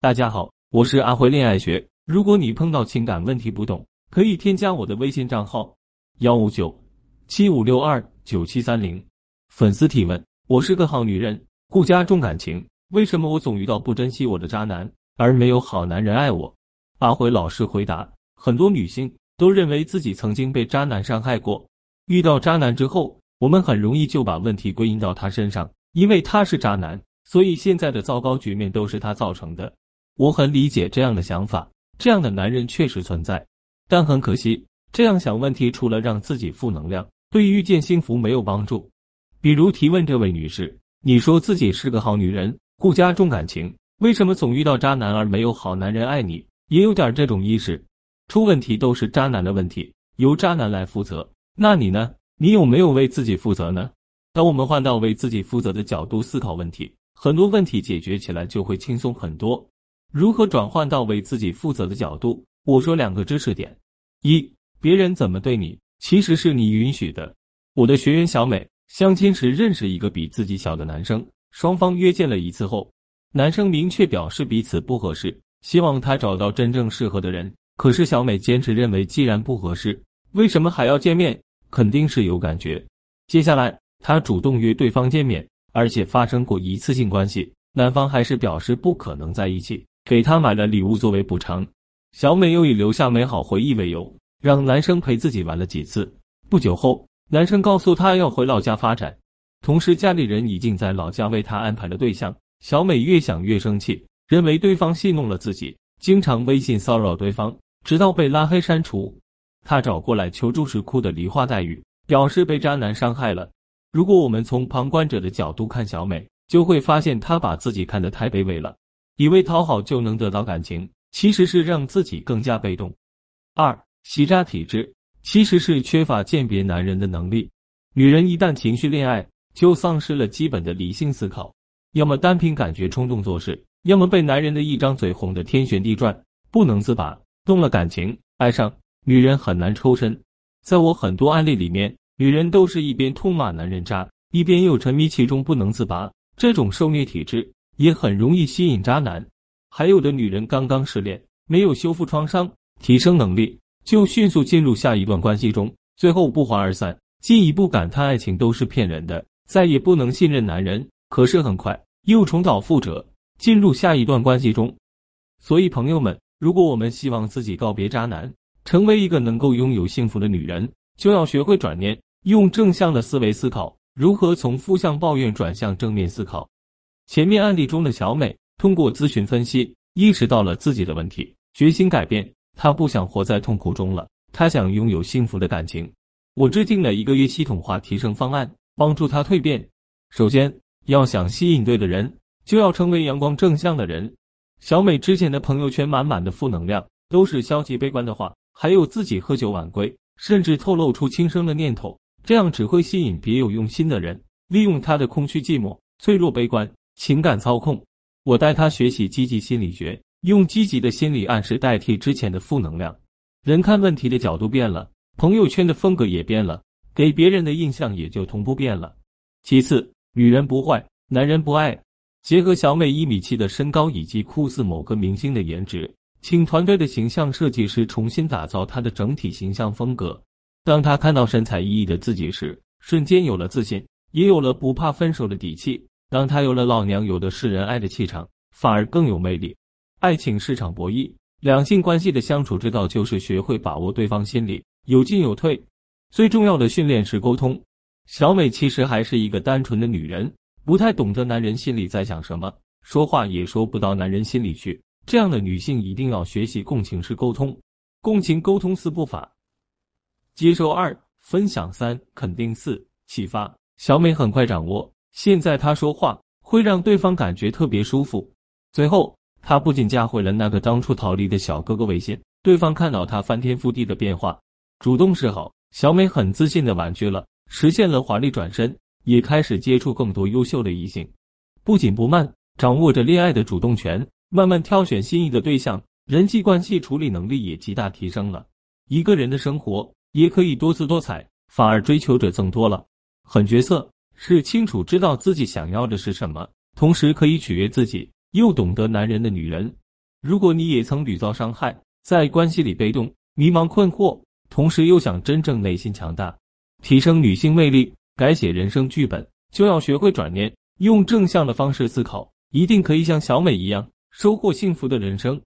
大家好，我是阿辉恋爱学。如果你碰到情感问题不懂，可以添加我的微信账号幺五九七五六二九七三零。粉丝提问：我是个好女人，顾家重感情，为什么我总遇到不珍惜我的渣男，而没有好男人爱我？阿辉老师回答：很多女性都认为自己曾经被渣男伤害过，遇到渣男之后，我们很容易就把问题归因到他身上，因为他是渣男，所以现在的糟糕局面都是他造成的。我很理解这样的想法，这样的男人确实存在，但很可惜，这样想问题除了让自己负能量，对遇见幸福没有帮助。比如提问这位女士，你说自己是个好女人，顾家重感情，为什么总遇到渣男而没有好男人爱你？也有点这种意识，出问题都是渣男的问题，由渣男来负责。那你呢？你有没有为自己负责呢？当我们换到为自己负责的角度思考问题，很多问题解决起来就会轻松很多。如何转换到为自己负责的角度？我说两个知识点：一，别人怎么对你，其实是你允许的。我的学员小美相亲时认识一个比自己小的男生，双方约见了一次后，男生明确表示彼此不合适，希望他找到真正适合的人。可是小美坚持认为，既然不合适，为什么还要见面？肯定是有感觉。接下来，她主动约对方见面，而且发生过一次性关系，男方还是表示不可能在一起。给他买了礼物作为补偿，小美又以留下美好回忆为由，让男生陪自己玩了几次。不久后，男生告诉她要回老家发展，同时家里人已经在老家为她安排了对象。小美越想越生气，认为对方戏弄了自己，经常微信骚扰对方，直到被拉黑删除。她找过来求助时哭得梨花带雨，表示被渣男伤害了。如果我们从旁观者的角度看小美，就会发现她把自己看得太卑微了。以为讨好就能得到感情，其实是让自己更加被动。二，吸渣体质其实是缺乏鉴别男人的能力。女人一旦情绪恋爱，就丧失了基本的理性思考，要么单凭感觉冲动做事，要么被男人的一张嘴哄得天旋地转，不能自拔。动了感情，爱上女人很难抽身。在我很多案例里面，女人都是一边痛骂男人渣，一边又沉迷其中不能自拔。这种受虐体质。也很容易吸引渣男，还有的女人刚刚失恋，没有修复创伤、提升能力，就迅速进入下一段关系中，最后不欢而散，进一步感叹爱情都是骗人的，再也不能信任男人。可是很快又重蹈覆辙，进入下一段关系中。所以朋友们，如果我们希望自己告别渣男，成为一个能够拥有幸福的女人，就要学会转念，用正向的思维思考，如何从负向抱怨转向正面思考。前面案例中的小美通过咨询分析，意识到了自己的问题，决心改变。她不想活在痛苦中了，她想拥有幸福的感情。我制定了一个月系统化提升方案，帮助她蜕变。首先，要想吸引对的人，就要成为阳光正向的人。小美之前的朋友圈满满的负能量，都是消极悲观的话，还有自己喝酒晚归，甚至透露出轻生的念头，这样只会吸引别有用心的人，利用她的空虚、寂寞、脆弱、悲观。情感操控，我带他学习积极心理学，用积极的心理暗示代替之前的负能量。人看问题的角度变了，朋友圈的风格也变了，给别人的印象也就同步变了。其次，女人不坏，男人不爱。结合小美一米七的身高以及酷似某个明星的颜值，请团队的形象设计师重新打造她的整体形象风格。当她看到神采奕奕的自己时，瞬间有了自信，也有了不怕分手的底气。当他有了老娘有的是人爱的气场，反而更有魅力。爱情市场博弈，两性关系的相处之道就是学会把握对方心理，有进有退。最重要的训练是沟通。小美其实还是一个单纯的女人，不太懂得男人心里在想什么，说话也说不到男人心里去。这样的女性一定要学习共情式沟通。共情沟通四步法：接受二，分享三，肯定四，启发。小美很快掌握。现在他说话会让对方感觉特别舒服。最后，他不仅加回了那个当初逃离的小哥哥微信，对方看到他翻天覆地的变化，主动示好，小美很自信的婉拒了，实现了华丽转身，也开始接触更多优秀的异性。不紧不慢，掌握着恋爱的主动权，慢慢挑选心仪的对象，人际关系处理能力也极大提升了。一个人的生活也可以多姿多彩，反而追求者增多了。狠角色。是清楚知道自己想要的是什么，同时可以取悦自己，又懂得男人的女人。如果你也曾屡遭伤害，在关系里被动、迷茫、困惑，同时又想真正内心强大，提升女性魅力，改写人生剧本，就要学会转念，用正向的方式思考，一定可以像小美一样收获幸福的人生。